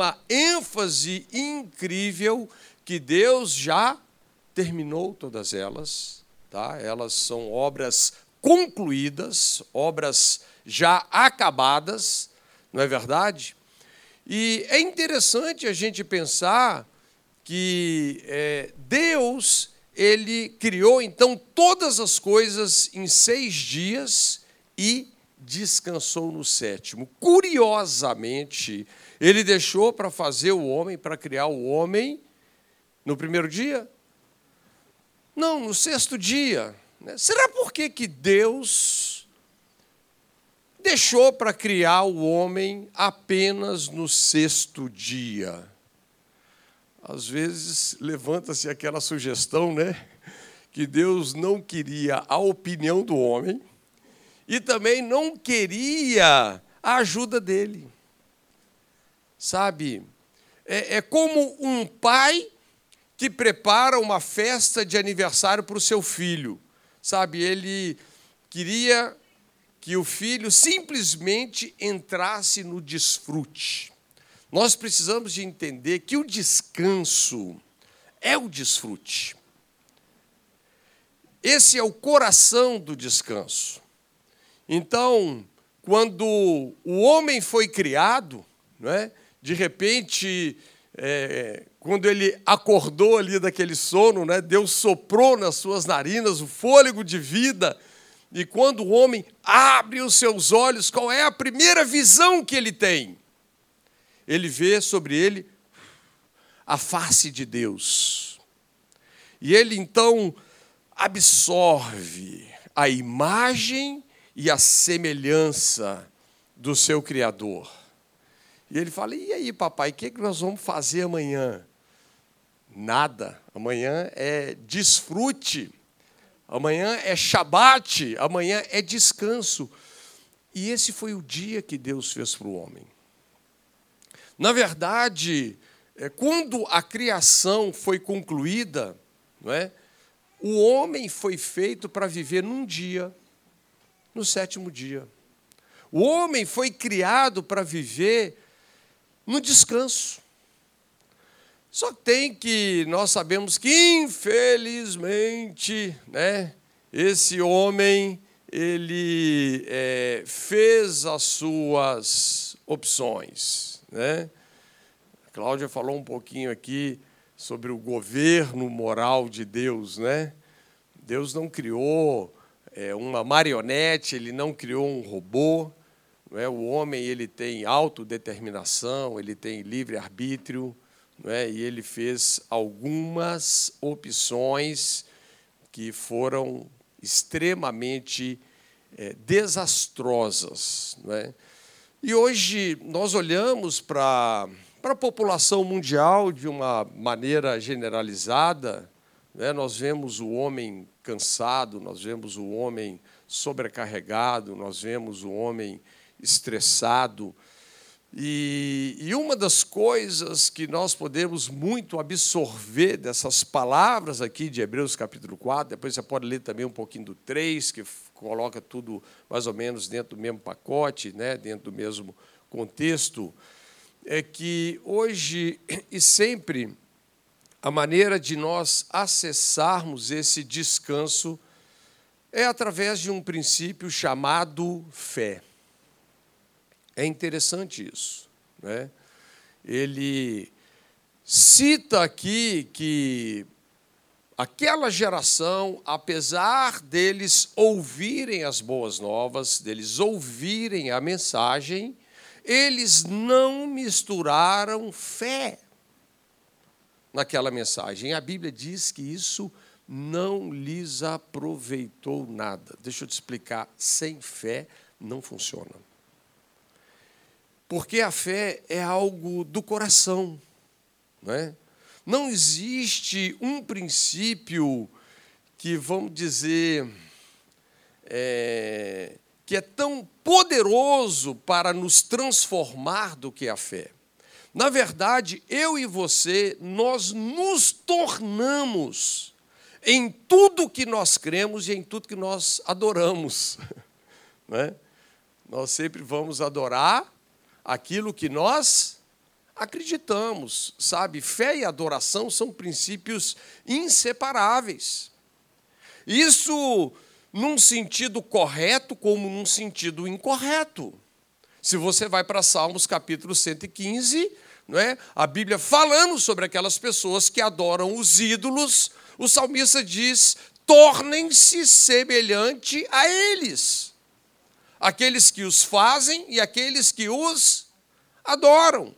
uma ênfase incrível que Deus já terminou todas elas, tá? Elas são obras concluídas, obras já acabadas, não é verdade? E é interessante a gente pensar que é, Deus ele criou então todas as coisas em seis dias e descansou no sétimo. Curiosamente, ele deixou para fazer o homem, para criar o homem, no primeiro dia? Não, no sexto dia. Né? Será por que, que Deus deixou para criar o homem apenas no sexto dia? Às vezes levanta-se aquela sugestão, né? Que Deus não queria a opinião do homem e também não queria a ajuda dele. Sabe, é, é como um pai que prepara uma festa de aniversário para o seu filho. Sabe, ele queria que o filho simplesmente entrasse no desfrute. Nós precisamos de entender que o descanso é o desfrute. Esse é o coração do descanso. Então, quando o homem foi criado, não é? De repente, é, quando ele acordou ali daquele sono, né, Deus soprou nas suas narinas o fôlego de vida, e quando o homem abre os seus olhos, qual é a primeira visão que ele tem? Ele vê sobre ele a face de Deus. E ele então absorve a imagem e a semelhança do seu Criador. E ele fala: E aí, papai, o que, é que nós vamos fazer amanhã? Nada. Amanhã é desfrute. Amanhã é Shabat. Amanhã é descanso. E esse foi o dia que Deus fez para o homem. Na verdade, é, quando a criação foi concluída, não é? o homem foi feito para viver num dia, no sétimo dia. O homem foi criado para viver no descanso. Só tem que nós sabemos que infelizmente, né, esse homem ele é, fez as suas opções, né? A Cláudia falou um pouquinho aqui sobre o governo moral de Deus, né? Deus não criou é, uma marionete, ele não criou um robô, não é? O homem ele tem autodeterminação, ele tem livre arbítrio, não é? E ele fez algumas opções que foram extremamente é, desastrosas, é? E hoje nós olhamos para para a população mundial de uma maneira generalizada, né? Nós vemos o homem cansado, nós vemos o homem sobrecarregado, nós vemos o homem estressado. E, e, uma das coisas que nós podemos muito absorver dessas palavras aqui de Hebreus capítulo 4, depois você pode ler também um pouquinho do 3, que coloca tudo mais ou menos dentro do mesmo pacote, né, dentro do mesmo contexto, é que hoje e sempre a maneira de nós acessarmos esse descanso é através de um princípio chamado fé. É interessante isso. Né? Ele cita aqui que aquela geração, apesar deles ouvirem as boas novas, deles ouvirem a mensagem, eles não misturaram fé naquela mensagem. A Bíblia diz que isso não lhes aproveitou nada. Deixa eu te explicar: sem fé não funciona. Porque a fé é algo do coração. Não, é? não existe um princípio que, vamos dizer, é, que é tão poderoso para nos transformar do que a fé. Na verdade, eu e você, nós nos tornamos em tudo que nós cremos e em tudo que nós adoramos. Não é? Nós sempre vamos adorar aquilo que nós acreditamos, sabe? Fé e adoração são princípios inseparáveis. Isso num sentido correto como num sentido incorreto. Se você vai para Salmos capítulo 115, não é? A Bíblia falando sobre aquelas pessoas que adoram os ídolos, o salmista diz: tornem-se semelhante a eles. Aqueles que os fazem e aqueles que os adoram.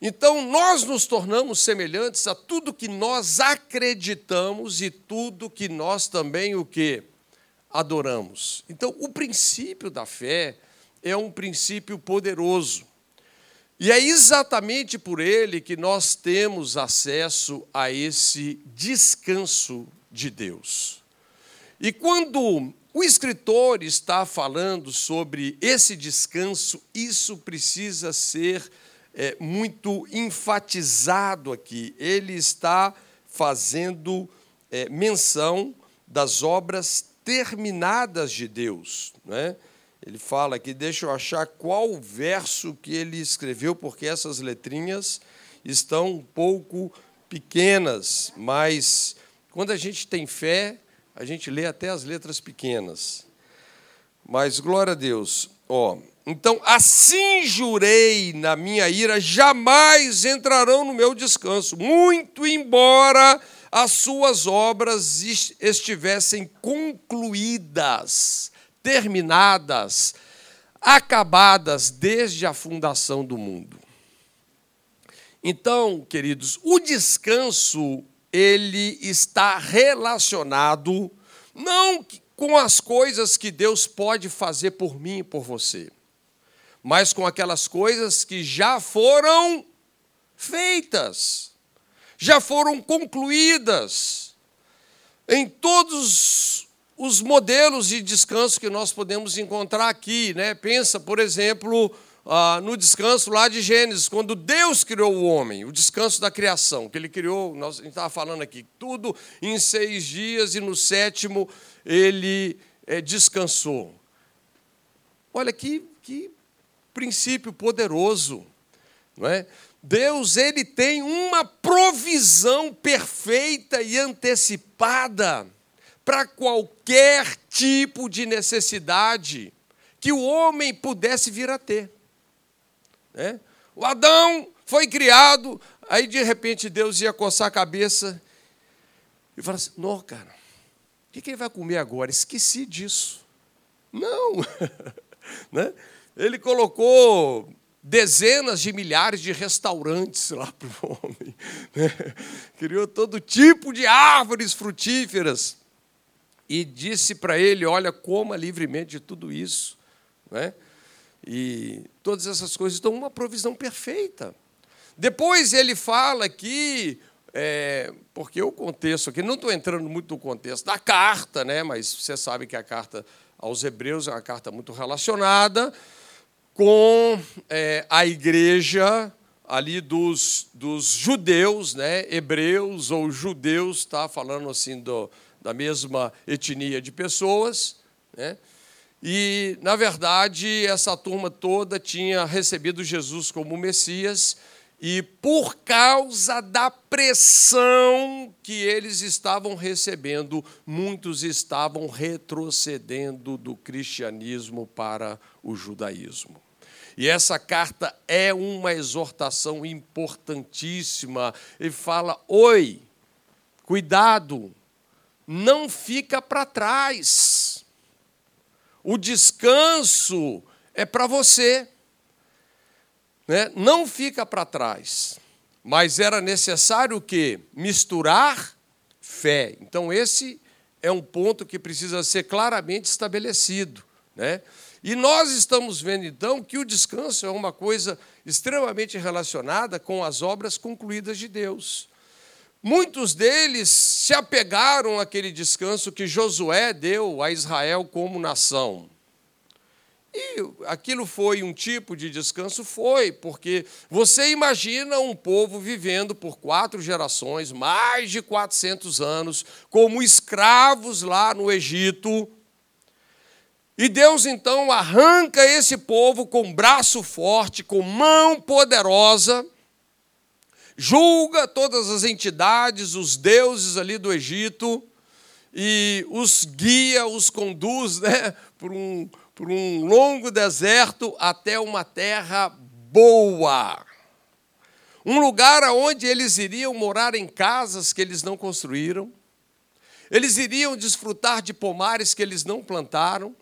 Então, nós nos tornamos semelhantes a tudo que nós acreditamos e tudo que nós também o que adoramos. Então, o princípio da fé é um princípio poderoso. E é exatamente por ele que nós temos acesso a esse descanso de Deus. E quando o escritor está falando sobre esse descanso, isso precisa ser é, muito enfatizado aqui. Ele está fazendo é, menção das obras terminadas de Deus. Né? Ele fala aqui, deixa eu achar qual verso que ele escreveu, porque essas letrinhas estão um pouco pequenas, mas quando a gente tem fé, a gente lê até as letras pequenas. Mas glória a Deus. Ó, então, assim jurei na minha ira, jamais entrarão no meu descanso, muito embora as suas obras estivessem concluídas terminadas, acabadas desde a fundação do mundo. Então, queridos, o descanso ele está relacionado não com as coisas que Deus pode fazer por mim e por você, mas com aquelas coisas que já foram feitas, já foram concluídas. Em todos os modelos de descanso que nós podemos encontrar aqui. Né? Pensa, por exemplo, ah, no descanso lá de Gênesis, quando Deus criou o homem, o descanso da criação, que ele criou, nós, a gente estava falando aqui, tudo em seis dias e no sétimo ele é, descansou. Olha que, que princípio poderoso, não é? Deus ele tem uma provisão perfeita e antecipada para qualquer tipo de necessidade que o homem pudesse vir a ter. Né? O Adão foi criado, aí de repente Deus ia coçar a cabeça e falar assim: Não, cara, o que ele vai comer agora? Esqueci disso. Não. né? Ele colocou dezenas de milhares de restaurantes lá para o homem. Né? Criou todo tipo de árvores frutíferas e disse para ele: Olha, coma livremente de tudo isso. Né? E todas essas coisas dão uma provisão perfeita. Depois ele fala que, é, porque o contexto aqui, não estou entrando muito no contexto da carta, né, mas você sabe que a carta aos Hebreus é uma carta muito relacionada com é, a igreja ali dos, dos judeus, né, hebreus ou judeus, tá falando assim do, da mesma etnia de pessoas. Né? E, na verdade, essa turma toda tinha recebido Jesus como Messias, e por causa da pressão que eles estavam recebendo, muitos estavam retrocedendo do cristianismo para o judaísmo. E essa carta é uma exortação importantíssima. Ele fala: oi, cuidado, não fica para trás. O descanso é para você. Né? Não fica para trás. Mas era necessário o quê? Misturar fé. Então, esse é um ponto que precisa ser claramente estabelecido. Né? E nós estamos vendo, então, que o descanso é uma coisa extremamente relacionada com as obras concluídas de Deus. Muitos deles se apegaram àquele descanso que Josué deu a Israel como nação. E aquilo foi um tipo de descanso? Foi, porque você imagina um povo vivendo por quatro gerações, mais de 400 anos, como escravos lá no Egito. E Deus então arranca esse povo com braço forte, com mão poderosa, julga todas as entidades, os deuses ali do Egito, e os guia, os conduz né, por, um, por um longo deserto até uma terra boa. Um lugar onde eles iriam morar em casas que eles não construíram, eles iriam desfrutar de pomares que eles não plantaram,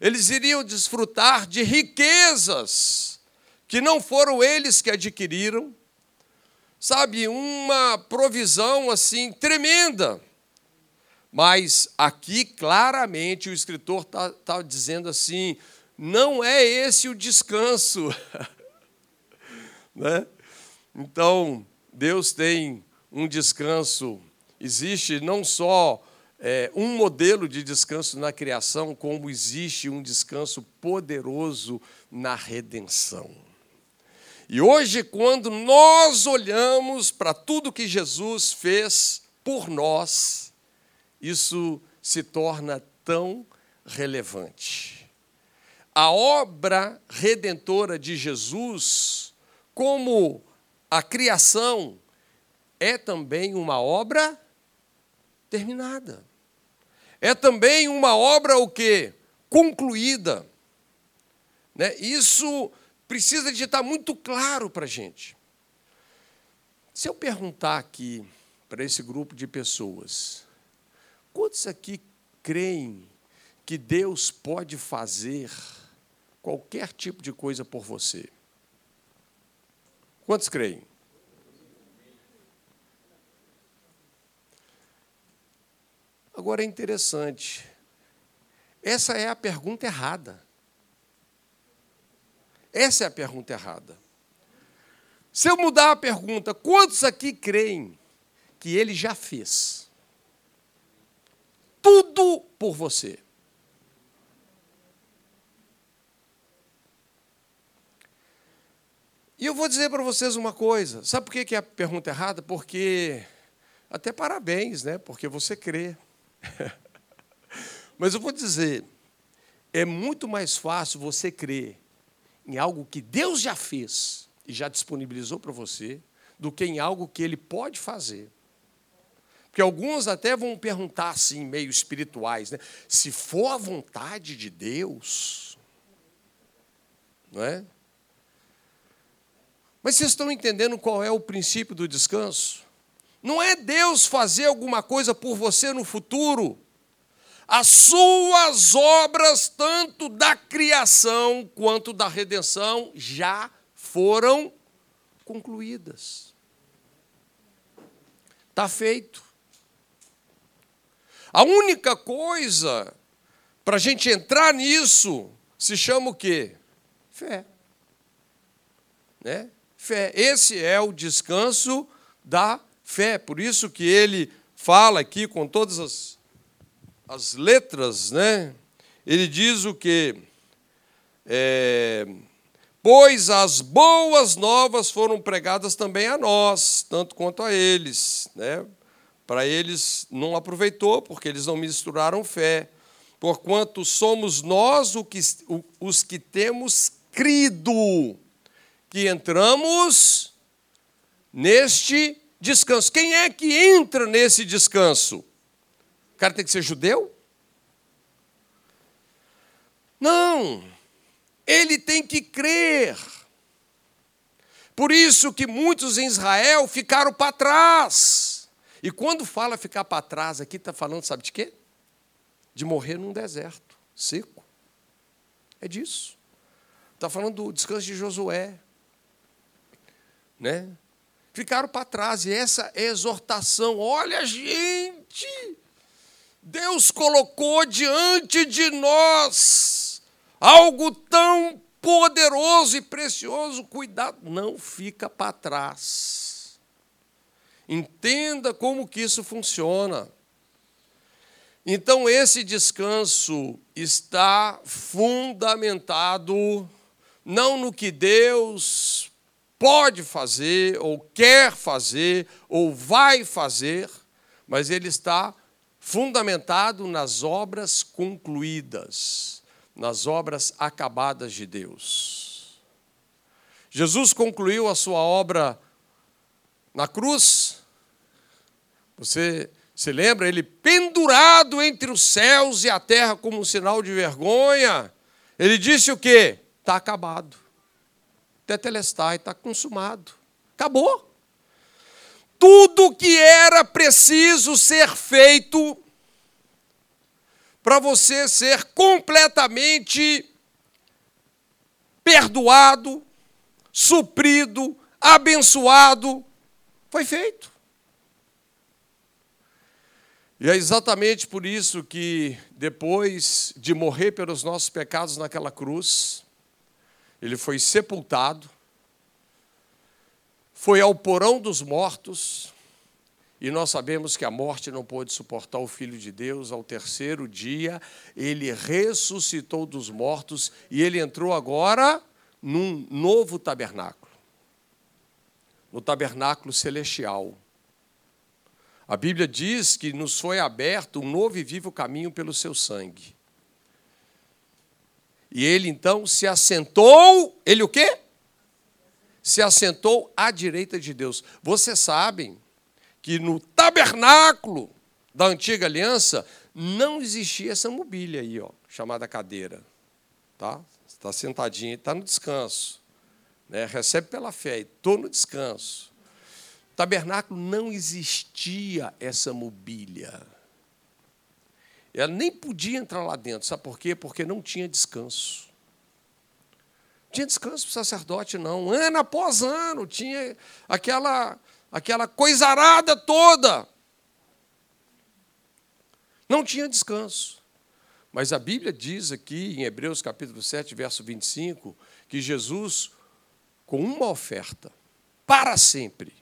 eles iriam desfrutar de riquezas que não foram eles que adquiriram, sabe, uma provisão assim tremenda. Mas aqui claramente o escritor está tá dizendo assim: não é esse o descanso. né? Então, Deus tem um descanso, existe não só é, um modelo de descanso na criação, como existe um descanso poderoso na redenção. E hoje, quando nós olhamos para tudo que Jesus fez por nós, isso se torna tão relevante. A obra redentora de Jesus, como a criação, é também uma obra terminada. É também uma obra o quê? Concluída. Né? Isso precisa de estar muito claro para a gente. Se eu perguntar aqui para esse grupo de pessoas, Quantos aqui creem que Deus pode fazer qualquer tipo de coisa por você? Quantos creem? Agora é interessante. Essa é a pergunta errada. Essa é a pergunta errada. Se eu mudar a pergunta, quantos aqui creem que ele já fez? tudo por você. E eu vou dizer para vocês uma coisa. Sabe por que é a pergunta errada? Porque, até parabéns, né? Porque você crê. Mas eu vou dizer, é muito mais fácil você crer em algo que Deus já fez e já disponibilizou para você, do que em algo que Ele pode fazer. Porque alguns até vão perguntar assim, meio espirituais, né? Se for a vontade de Deus, não é? Mas vocês estão entendendo qual é o princípio do descanso? Não é Deus fazer alguma coisa por você no futuro. As suas obras, tanto da criação quanto da redenção, já foram concluídas. Está feito. A única coisa para a gente entrar nisso se chama o quê? Fé. Né? Fé. Esse é o descanso da fé. Por isso que ele fala aqui com todas as, as letras, né? Ele diz o que? É, pois as boas novas foram pregadas também a nós, tanto quanto a eles, né? Para eles não aproveitou, porque eles não misturaram fé. Porquanto somos nós os que temos crido, que entramos neste descanso. Quem é que entra nesse descanso? O cara tem que ser judeu? Não, ele tem que crer. Por isso que muitos em Israel ficaram para trás. E quando fala ficar para trás aqui, está falando, sabe de quê? De morrer num deserto seco. É disso. Está falando do descanso de Josué. Né? Ficaram para trás, e essa exortação. Olha, gente, Deus colocou diante de nós algo tão poderoso e precioso. Cuidado, não fica para trás. Entenda como que isso funciona. Então esse descanso está fundamentado não no que Deus pode fazer, ou quer fazer, ou vai fazer, mas ele está fundamentado nas obras concluídas, nas obras acabadas de Deus. Jesus concluiu a sua obra na cruz. Você se lembra? Ele pendurado entre os céus e a terra como um sinal de vergonha. Ele disse o quê? Está acabado. Tetelestai, está consumado. Acabou. Tudo que era preciso ser feito para você ser completamente perdoado, suprido, abençoado, foi feito. E é exatamente por isso que, depois de morrer pelos nossos pecados naquela cruz, ele foi sepultado, foi ao porão dos mortos, e nós sabemos que a morte não pôde suportar o Filho de Deus. Ao terceiro dia, ele ressuscitou dos mortos e ele entrou agora num novo tabernáculo no tabernáculo celestial. A Bíblia diz que nos foi aberto um novo e vivo caminho pelo seu sangue. E ele então se assentou, ele o quê? Se assentou à direita de Deus. Vocês sabem que no tabernáculo da antiga aliança não existia essa mobília aí, ó, chamada cadeira. Tá? Está sentadinho, está no descanso. Né? Recebe pela fé, estou no descanso. tabernáculo não existia essa mobília. Ela nem podia entrar lá dentro. Sabe por quê? Porque não tinha descanso. Tinha descanso para o sacerdote, não. Ano após ano, tinha aquela aquela coisarada toda. Não tinha descanso. Mas a Bíblia diz aqui, em Hebreus capítulo 7, verso 25, que Jesus, com uma oferta, para sempre,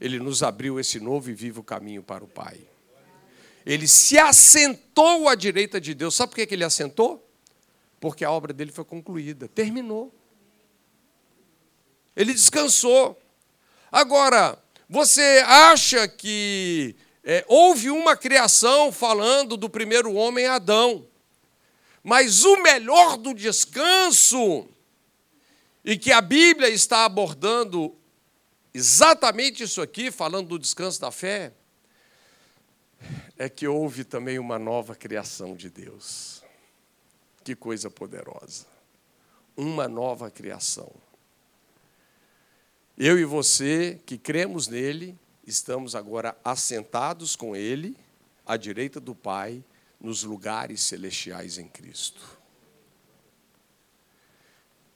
ele nos abriu esse novo e vivo caminho para o Pai. Ele se assentou à direita de Deus. Sabe por que ele assentou? Porque a obra dele foi concluída, terminou. Ele descansou. Agora, você acha que é, houve uma criação falando do primeiro homem Adão, mas o melhor do descanso, e que a Bíblia está abordando exatamente isso aqui, falando do descanso da fé, é que houve também uma nova criação de Deus. Que coisa poderosa. Uma nova criação. Eu e você que cremos nele, estamos agora assentados com ele, à direita do Pai, nos lugares celestiais em Cristo.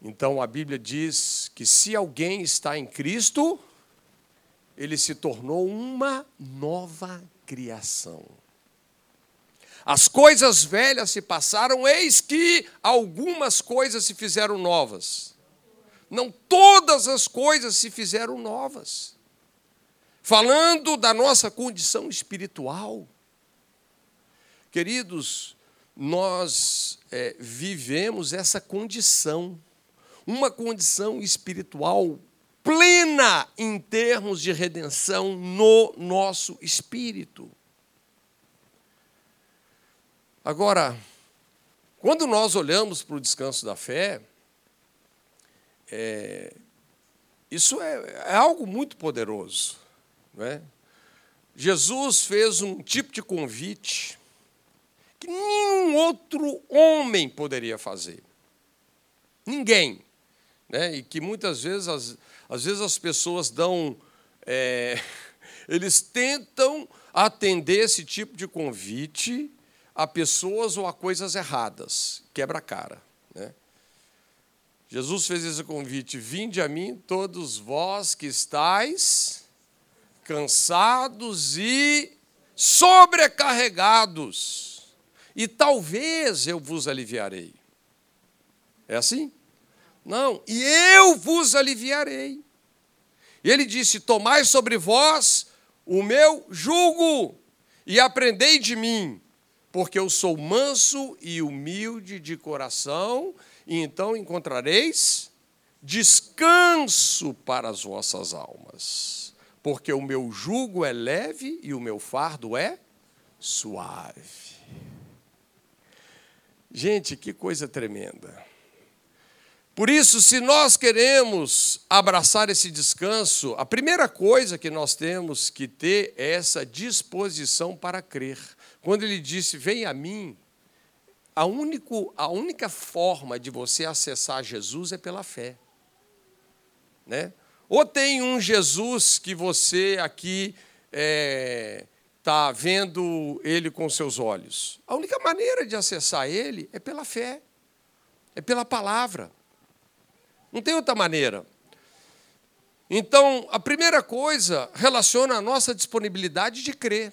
Então a Bíblia diz que se alguém está em Cristo, ele se tornou uma nova criação. As coisas velhas se passaram, eis que algumas coisas se fizeram novas. Não todas as coisas se fizeram novas. Falando da nossa condição espiritual. Queridos, nós é, vivemos essa condição, uma condição espiritual plena em termos de redenção no nosso espírito. Agora, quando nós olhamos para o descanso da fé, é, isso é, é, algo muito poderoso. Não é? Jesus fez um tipo de convite que nenhum outro homem poderia fazer. Ninguém. Né? E que muitas vezes, às, às vezes as pessoas dão. É, eles tentam atender esse tipo de convite a pessoas ou a coisas erradas. Quebra a cara. Né? Jesus fez esse convite: Vinde a mim, todos vós que estáis cansados e sobrecarregados, e talvez eu vos aliviarei. É assim? Não, e eu vos aliviarei. Ele disse: Tomai sobre vós o meu jugo e aprendei de mim, porque eu sou manso e humilde de coração, e então encontrareis descanso para as vossas almas, porque o meu jugo é leve e o meu fardo é suave. Gente, que coisa tremenda. Por isso, se nós queremos abraçar esse descanso, a primeira coisa que nós temos que ter é essa disposição para crer. Quando ele disse: Vem a mim, a, único, a única forma de você acessar Jesus é pela fé. Né? Ou tem um Jesus que você aqui está é, tá vendo ele com seus olhos. A única maneira de acessar ele é pela fé, é pela palavra. Não tem outra maneira. Então, a primeira coisa relaciona a nossa disponibilidade de crer.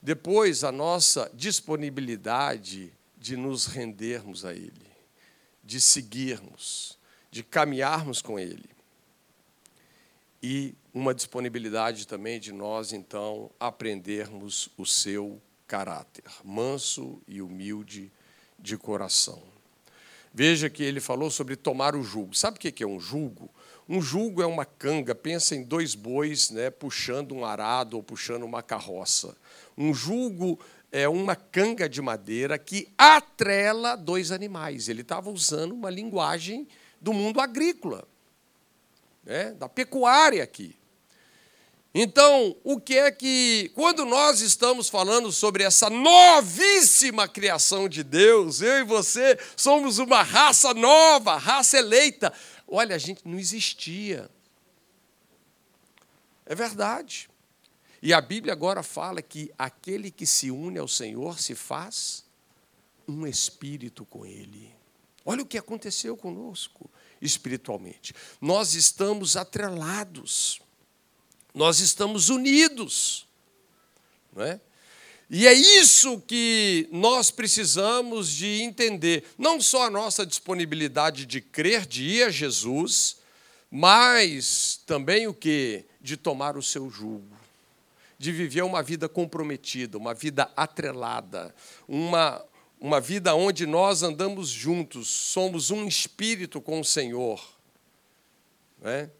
Depois, a nossa disponibilidade de nos rendermos a Ele, de seguirmos, de caminharmos com Ele. E uma disponibilidade também de nós, então, aprendermos o seu caráter, manso e humilde de coração. Veja que ele falou sobre tomar o jugo. Sabe o que é um jugo? Um jugo é uma canga, pensa em dois bois né, puxando um arado ou puxando uma carroça. Um jugo é uma canga de madeira que atrela dois animais. Ele estava usando uma linguagem do mundo agrícola, né, da pecuária aqui. Então, o que é que, quando nós estamos falando sobre essa novíssima criação de Deus, eu e você somos uma raça nova, raça eleita. Olha, a gente não existia. É verdade. E a Bíblia agora fala que aquele que se une ao Senhor se faz um espírito com Ele. Olha o que aconteceu conosco espiritualmente. Nós estamos atrelados nós estamos unidos. Não é? E é isso que nós precisamos de entender. Não só a nossa disponibilidade de crer, de ir a Jesus, mas também o que? De tomar o seu jugo. De viver uma vida comprometida, uma vida atrelada, uma, uma vida onde nós andamos juntos, somos um espírito com o Senhor. Não é?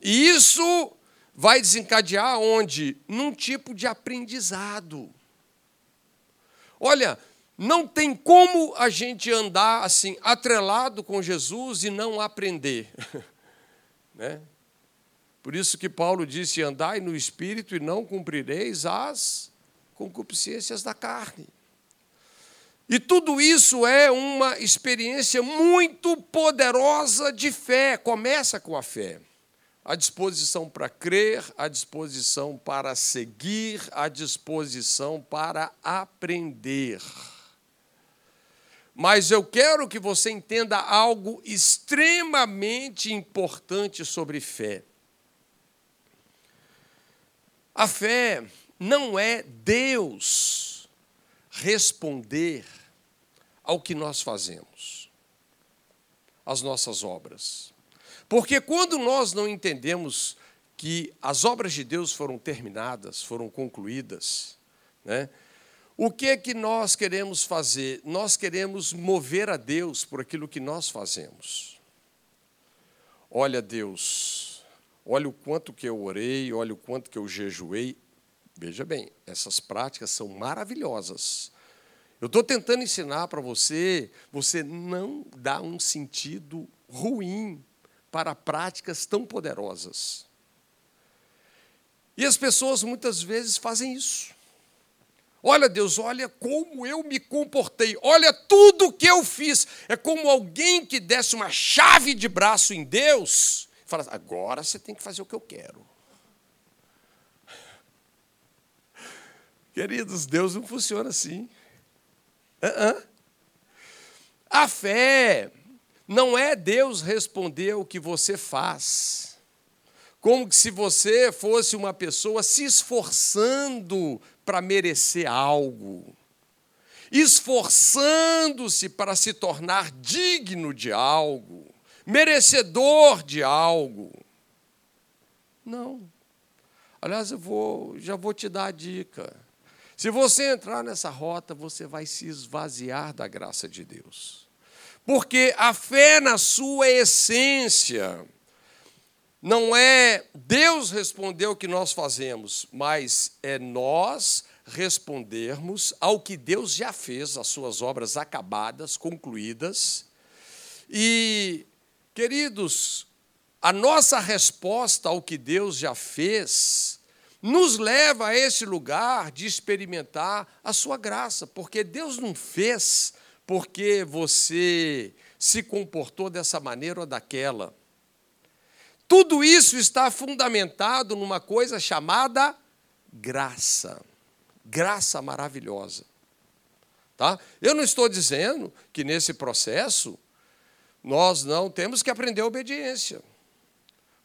E isso vai desencadear onde? Num tipo de aprendizado. Olha, não tem como a gente andar assim, atrelado com Jesus e não aprender. né? Por isso que Paulo disse: andai no espírito e não cumprireis as concupiscências da carne. E tudo isso é uma experiência muito poderosa de fé, começa com a fé a disposição para crer, a disposição para seguir, a disposição para aprender. Mas eu quero que você entenda algo extremamente importante sobre fé. A fé não é Deus responder ao que nós fazemos, às nossas obras. Porque quando nós não entendemos que as obras de Deus foram terminadas, foram concluídas, né? O que é que nós queremos fazer? Nós queremos mover a Deus por aquilo que nós fazemos. Olha, Deus, olha o quanto que eu orei, olha o quanto que eu jejuei. Veja bem, essas práticas são maravilhosas. Eu estou tentando ensinar para você, você não dá um sentido ruim para práticas tão poderosas. E as pessoas muitas vezes fazem isso. Olha, Deus, olha como eu me comportei, olha tudo que eu fiz. É como alguém que desse uma chave de braço em Deus e fala: agora você tem que fazer o que eu quero. Queridos, Deus não funciona assim. Uh -uh. A fé não é Deus responder o que você faz. Como se você fosse uma pessoa se esforçando para merecer algo, esforçando-se para se tornar digno de algo, merecedor de algo. Não. Aliás, eu vou, já vou te dar a dica. Se você entrar nessa rota, você vai se esvaziar da graça de Deus. Porque a fé, na sua essência, não é Deus responder o que nós fazemos, mas é nós respondermos ao que Deus já fez, as suas obras acabadas, concluídas, e Queridos, a nossa resposta ao que Deus já fez nos leva a esse lugar de experimentar a sua graça, porque Deus não fez porque você se comportou dessa maneira ou daquela. Tudo isso está fundamentado numa coisa chamada graça. Graça maravilhosa. Tá? Eu não estou dizendo que nesse processo nós não temos que aprender a obediência.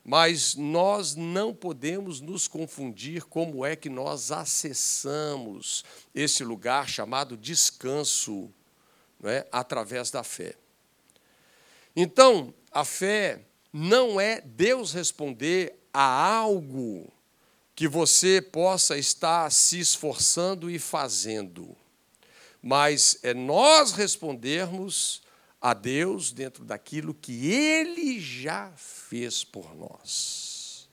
Mas nós não podemos nos confundir como é que nós acessamos esse lugar chamado descanso, é? através da fé. Então, a fé não é Deus responder a algo que você possa estar se esforçando e fazendo, mas é nós respondermos a Deus dentro daquilo que Ele já fez por nós.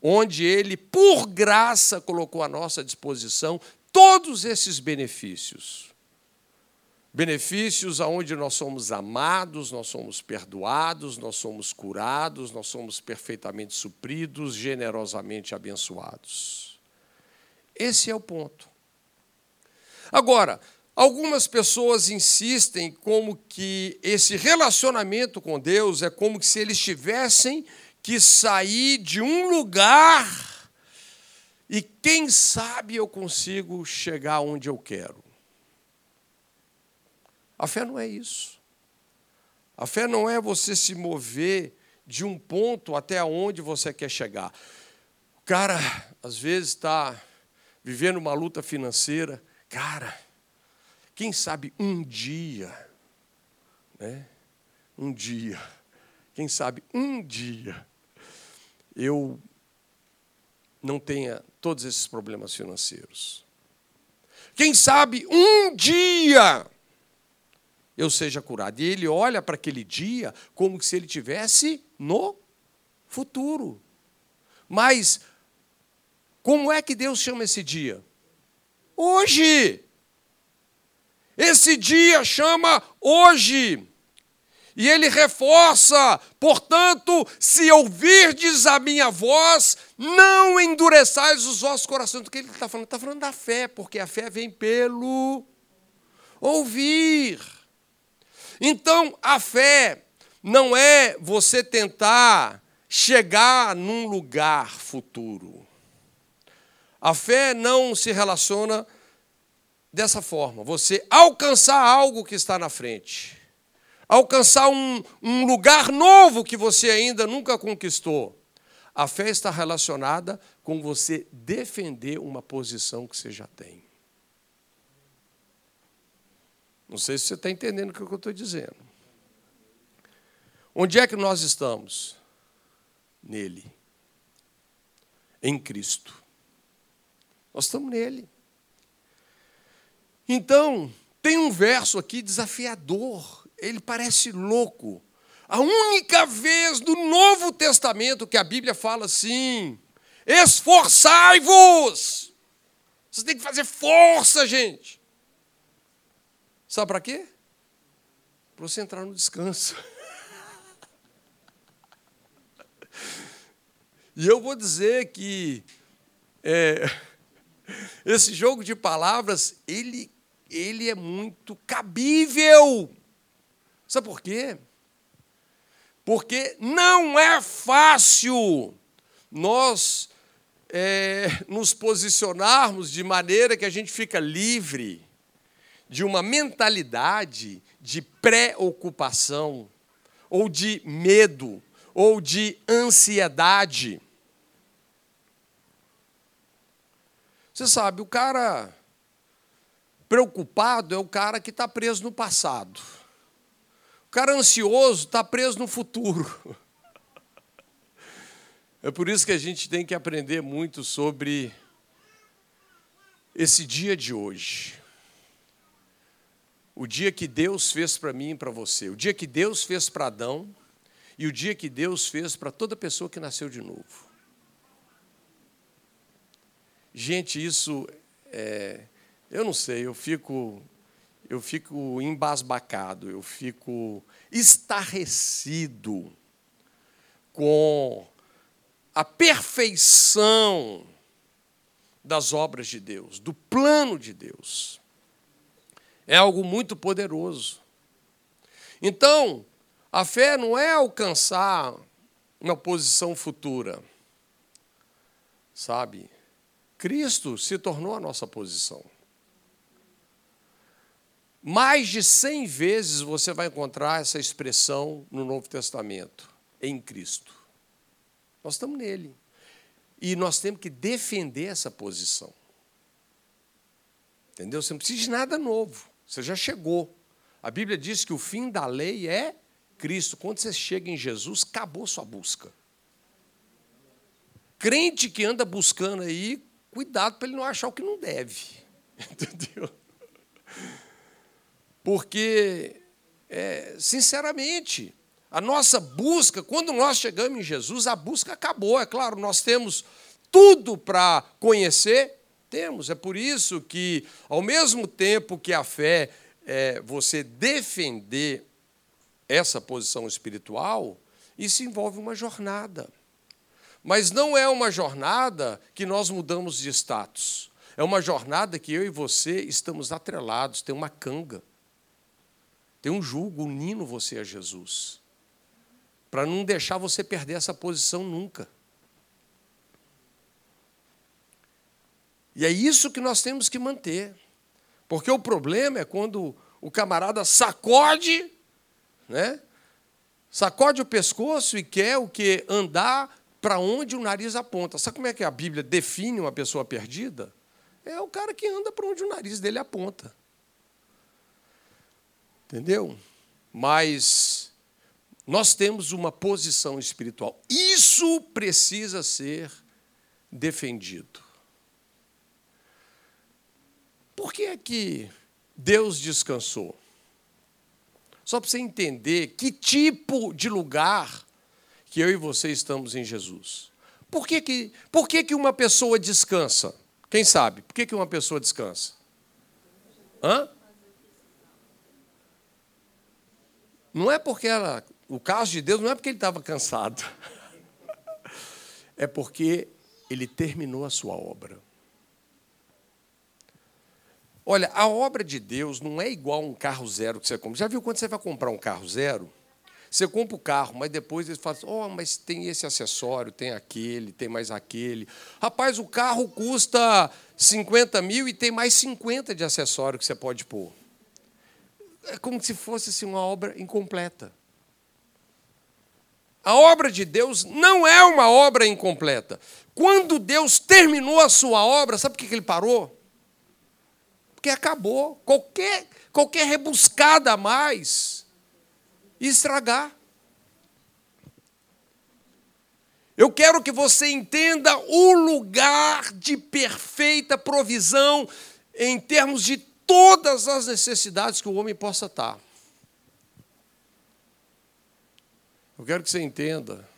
Onde Ele, por graça, colocou à nossa disposição todos esses benefícios. Benefícios aonde nós somos amados, nós somos perdoados, nós somos curados, nós somos perfeitamente supridos, generosamente abençoados. Esse é o ponto. Agora, Algumas pessoas insistem como que esse relacionamento com Deus é como se eles tivessem que sair de um lugar e quem sabe eu consigo chegar onde eu quero. A fé não é isso. A fé não é você se mover de um ponto até onde você quer chegar. O cara, às vezes, está vivendo uma luta financeira. Cara, quem sabe um dia, né? Um dia, quem sabe um dia, eu não tenha todos esses problemas financeiros. Quem sabe um dia eu seja curado. E ele olha para aquele dia como se ele tivesse no futuro. Mas como é que Deus chama esse dia? Hoje. Esse dia chama hoje. E ele reforça, portanto, se ouvirdes a minha voz, não endureçais os vossos corações. Do que ele está falando? Está falando da fé, porque a fé vem pelo ouvir. Então, a fé não é você tentar chegar num lugar futuro. A fé não se relaciona dessa forma: você alcançar algo que está na frente, alcançar um, um lugar novo que você ainda nunca conquistou. A fé está relacionada com você defender uma posição que você já tem. Não sei se você está entendendo o que eu estou dizendo. Onde é que nós estamos? Nele. Em Cristo. Nós estamos nele. Então, tem um verso aqui desafiador, ele parece louco. A única vez no Novo Testamento que a Bíblia fala assim: esforçai-vos. Você tem que fazer força, gente. Sabe para quê? Para você entrar no descanso. E eu vou dizer que é, esse jogo de palavras, ele ele é muito cabível. Sabe por quê? Porque não é fácil nós é, nos posicionarmos de maneira que a gente fica livre de uma mentalidade de preocupação, ou de medo, ou de ansiedade. Você sabe, o cara preocupado é o cara que está preso no passado. O cara ansioso está preso no futuro. É por isso que a gente tem que aprender muito sobre esse dia de hoje. O dia que Deus fez para mim e para você. O dia que Deus fez para Adão e o dia que Deus fez para toda pessoa que nasceu de novo. Gente, isso é, eu não sei, eu fico eu fico embasbacado, eu fico estarrecido com a perfeição das obras de Deus, do plano de Deus. É algo muito poderoso. Então, a fé não é alcançar uma posição futura, sabe? Cristo se tornou a nossa posição. Mais de cem vezes você vai encontrar essa expressão no Novo Testamento, em Cristo. Nós estamos nele. E nós temos que defender essa posição. Entendeu? Você não precisa de nada novo. Você já chegou. A Bíblia diz que o fim da lei é Cristo. Quando você chega em Jesus, acabou sua busca. Crente que anda buscando aí, cuidado para ele não achar o que não deve. Entendeu? Porque, é, sinceramente, a nossa busca, quando nós chegamos em Jesus, a busca acabou. É claro, nós temos tudo para conhecer, temos. É por isso que, ao mesmo tempo que a fé é você defender essa posição espiritual, isso envolve uma jornada. Mas não é uma jornada que nós mudamos de status. É uma jornada que eu e você estamos atrelados, tem uma canga. Tem um jugo unindo você a Jesus para não deixar você perder essa posição nunca. E é isso que nós temos que manter. Porque o problema é quando o camarada sacode, né? Sacode o pescoço e quer o que andar para onde o nariz aponta. Sabe como é que a Bíblia define uma pessoa perdida? É o cara que anda para onde o nariz dele aponta. Entendeu? Mas nós temos uma posição espiritual. Isso precisa ser defendido. Por que é que Deus descansou? Só para você entender que tipo de lugar que eu e você estamos em Jesus. Por que, que, por que, que uma pessoa descansa? Quem sabe? Por que, que uma pessoa descansa? Hã? Não é porque ela o caso de Deus não é porque ele estava cansado, é porque ele terminou a sua obra. Olha, a obra de Deus não é igual um carro zero que você compra. Já viu quando você vai comprar um carro zero? Você compra o carro, mas depois ele fala assim, oh, mas tem esse acessório, tem aquele, tem mais aquele. Rapaz, o carro custa 50 mil e tem mais 50 de acessório que você pode pôr. É como se fosse assim, uma obra incompleta. A obra de Deus não é uma obra incompleta. Quando Deus terminou a sua obra, sabe por que ele parou? Porque acabou. Qualquer, qualquer rebuscada a mais ia estragar. Eu quero que você entenda o lugar de perfeita provisão em termos de todas as necessidades que o homem possa estar. Eu quero que você entenda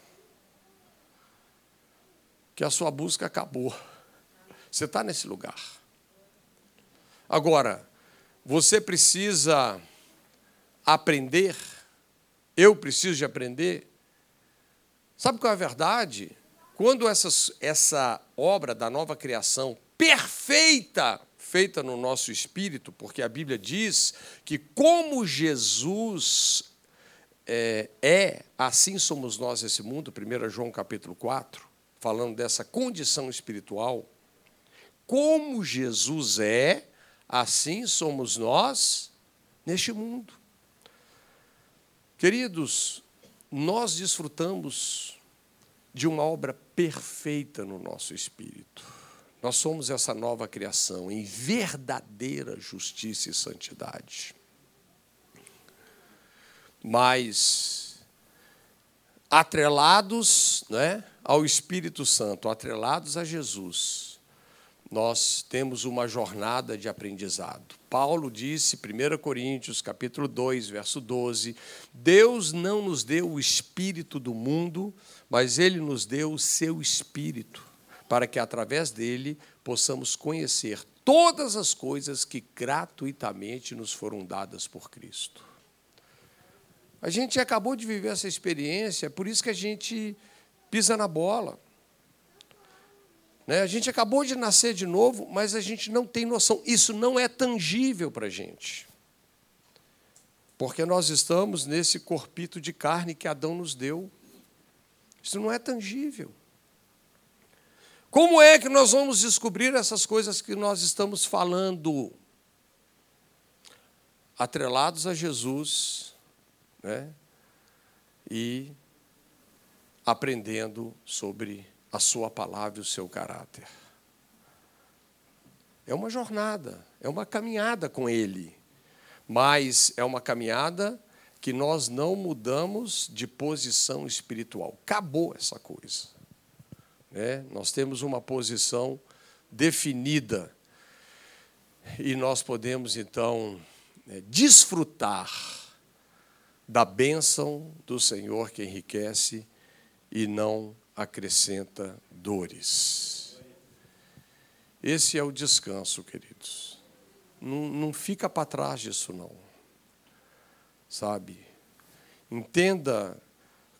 que a sua busca acabou. Você está nesse lugar. Agora, você precisa aprender, eu preciso de aprender. Sabe qual é a verdade? Quando essas, essa obra da nova criação perfeita, feita no nosso espírito, porque a Bíblia diz que, como Jesus é, é, assim somos nós nesse mundo, 1 João capítulo 4, falando dessa condição espiritual. Como Jesus é, assim somos nós neste mundo. Queridos, nós desfrutamos de uma obra perfeita no nosso espírito. Nós somos essa nova criação em verdadeira justiça e santidade mas atrelados né, ao Espírito Santo, atrelados a Jesus, nós temos uma jornada de aprendizado. Paulo disse, 1 Coríntios, capítulo 2, verso 12, Deus não nos deu o espírito do mundo, mas ele nos deu o seu espírito, para que através dele possamos conhecer todas as coisas que gratuitamente nos foram dadas por Cristo. A gente acabou de viver essa experiência, por isso que a gente pisa na bola. Né? A gente acabou de nascer de novo, mas a gente não tem noção. Isso não é tangível para a gente. Porque nós estamos nesse corpito de carne que Adão nos deu. Isso não é tangível. Como é que nós vamos descobrir essas coisas que nós estamos falando? Atrelados a Jesus, né? E aprendendo sobre a Sua palavra e o seu caráter. É uma jornada, é uma caminhada com Ele, mas é uma caminhada que nós não mudamos de posição espiritual. Acabou essa coisa. Né? Nós temos uma posição definida e nós podemos então né, desfrutar da bênção do Senhor que enriquece e não acrescenta dores. Esse é o descanso, queridos. Não, não fica para trás disso, não. Sabe? Entenda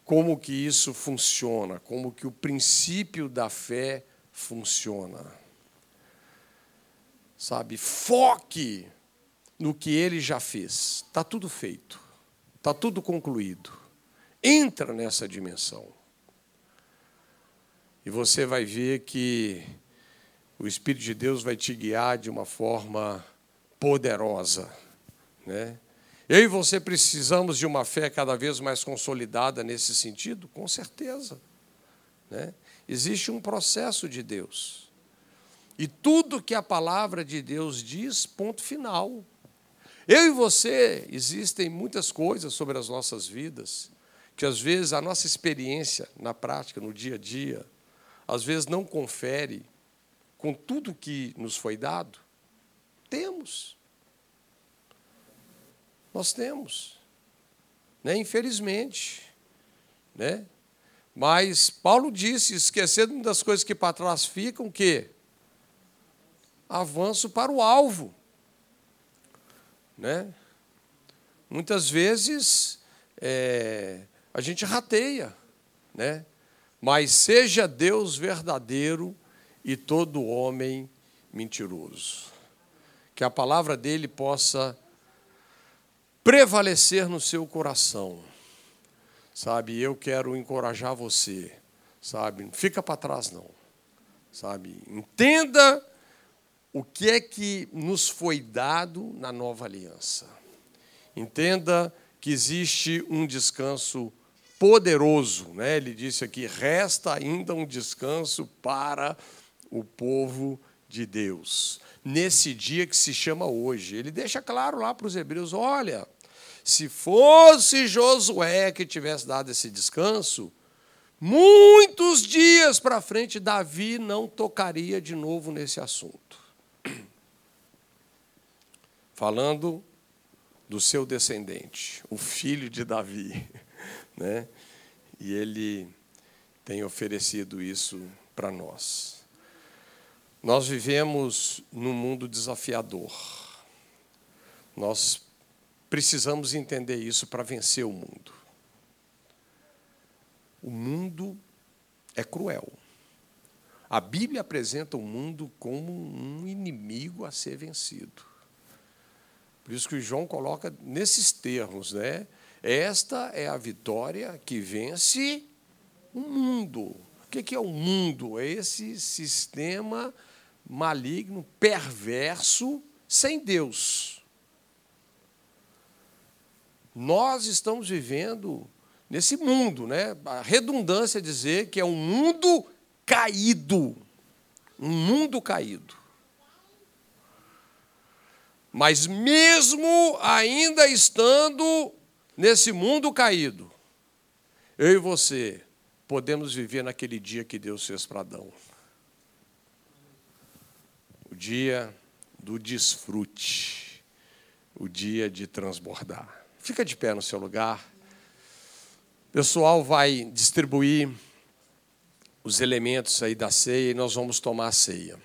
como que isso funciona, como que o princípio da fé funciona. Sabe? Foque no que ele já fez. Está tudo feito. Está tudo concluído. Entra nessa dimensão. E você vai ver que o Espírito de Deus vai te guiar de uma forma poderosa. Né? Eu e você precisamos de uma fé cada vez mais consolidada nesse sentido? Com certeza. Né? Existe um processo de Deus. E tudo que a palavra de Deus diz, ponto final. Eu e você, existem muitas coisas sobre as nossas vidas que às vezes a nossa experiência na prática, no dia a dia, às vezes não confere com tudo que nos foi dado? Temos. Nós temos. Né? Infelizmente. Né? Mas Paulo disse, esquecendo das coisas que para trás ficam, que avanço para o alvo. Né? Muitas vezes é, a gente rateia, né? Mas seja Deus verdadeiro e todo homem mentiroso. Que a palavra dele possa prevalecer no seu coração. Sabe, eu quero encorajar você, sabe? Não fica para trás não. Sabe? Entenda o que é que nos foi dado na nova aliança. Entenda que existe um descanso poderoso. Né? Ele disse aqui: resta ainda um descanso para o povo de Deus. Nesse dia que se chama hoje. Ele deixa claro lá para os hebreus: olha, se fosse Josué que tivesse dado esse descanso, muitos dias para frente, Davi não tocaria de novo nesse assunto. Falando do seu descendente, o filho de Davi. Né? E ele tem oferecido isso para nós. Nós vivemos num mundo desafiador. Nós precisamos entender isso para vencer o mundo. O mundo é cruel. A Bíblia apresenta o mundo como um inimigo a ser vencido. Por isso que João coloca nesses termos, né? Esta é a vitória que vence o mundo. O que é o mundo? É esse sistema maligno, perverso, sem Deus. Nós estamos vivendo nesse mundo, né? A redundância é dizer que é um mundo caído. Um mundo caído. Mas mesmo ainda estando nesse mundo caído, eu e você podemos viver naquele dia que Deus fez para Adão. O dia do desfrute, o dia de transbordar. Fica de pé no seu lugar. O pessoal vai distribuir os elementos aí da ceia e nós vamos tomar a ceia.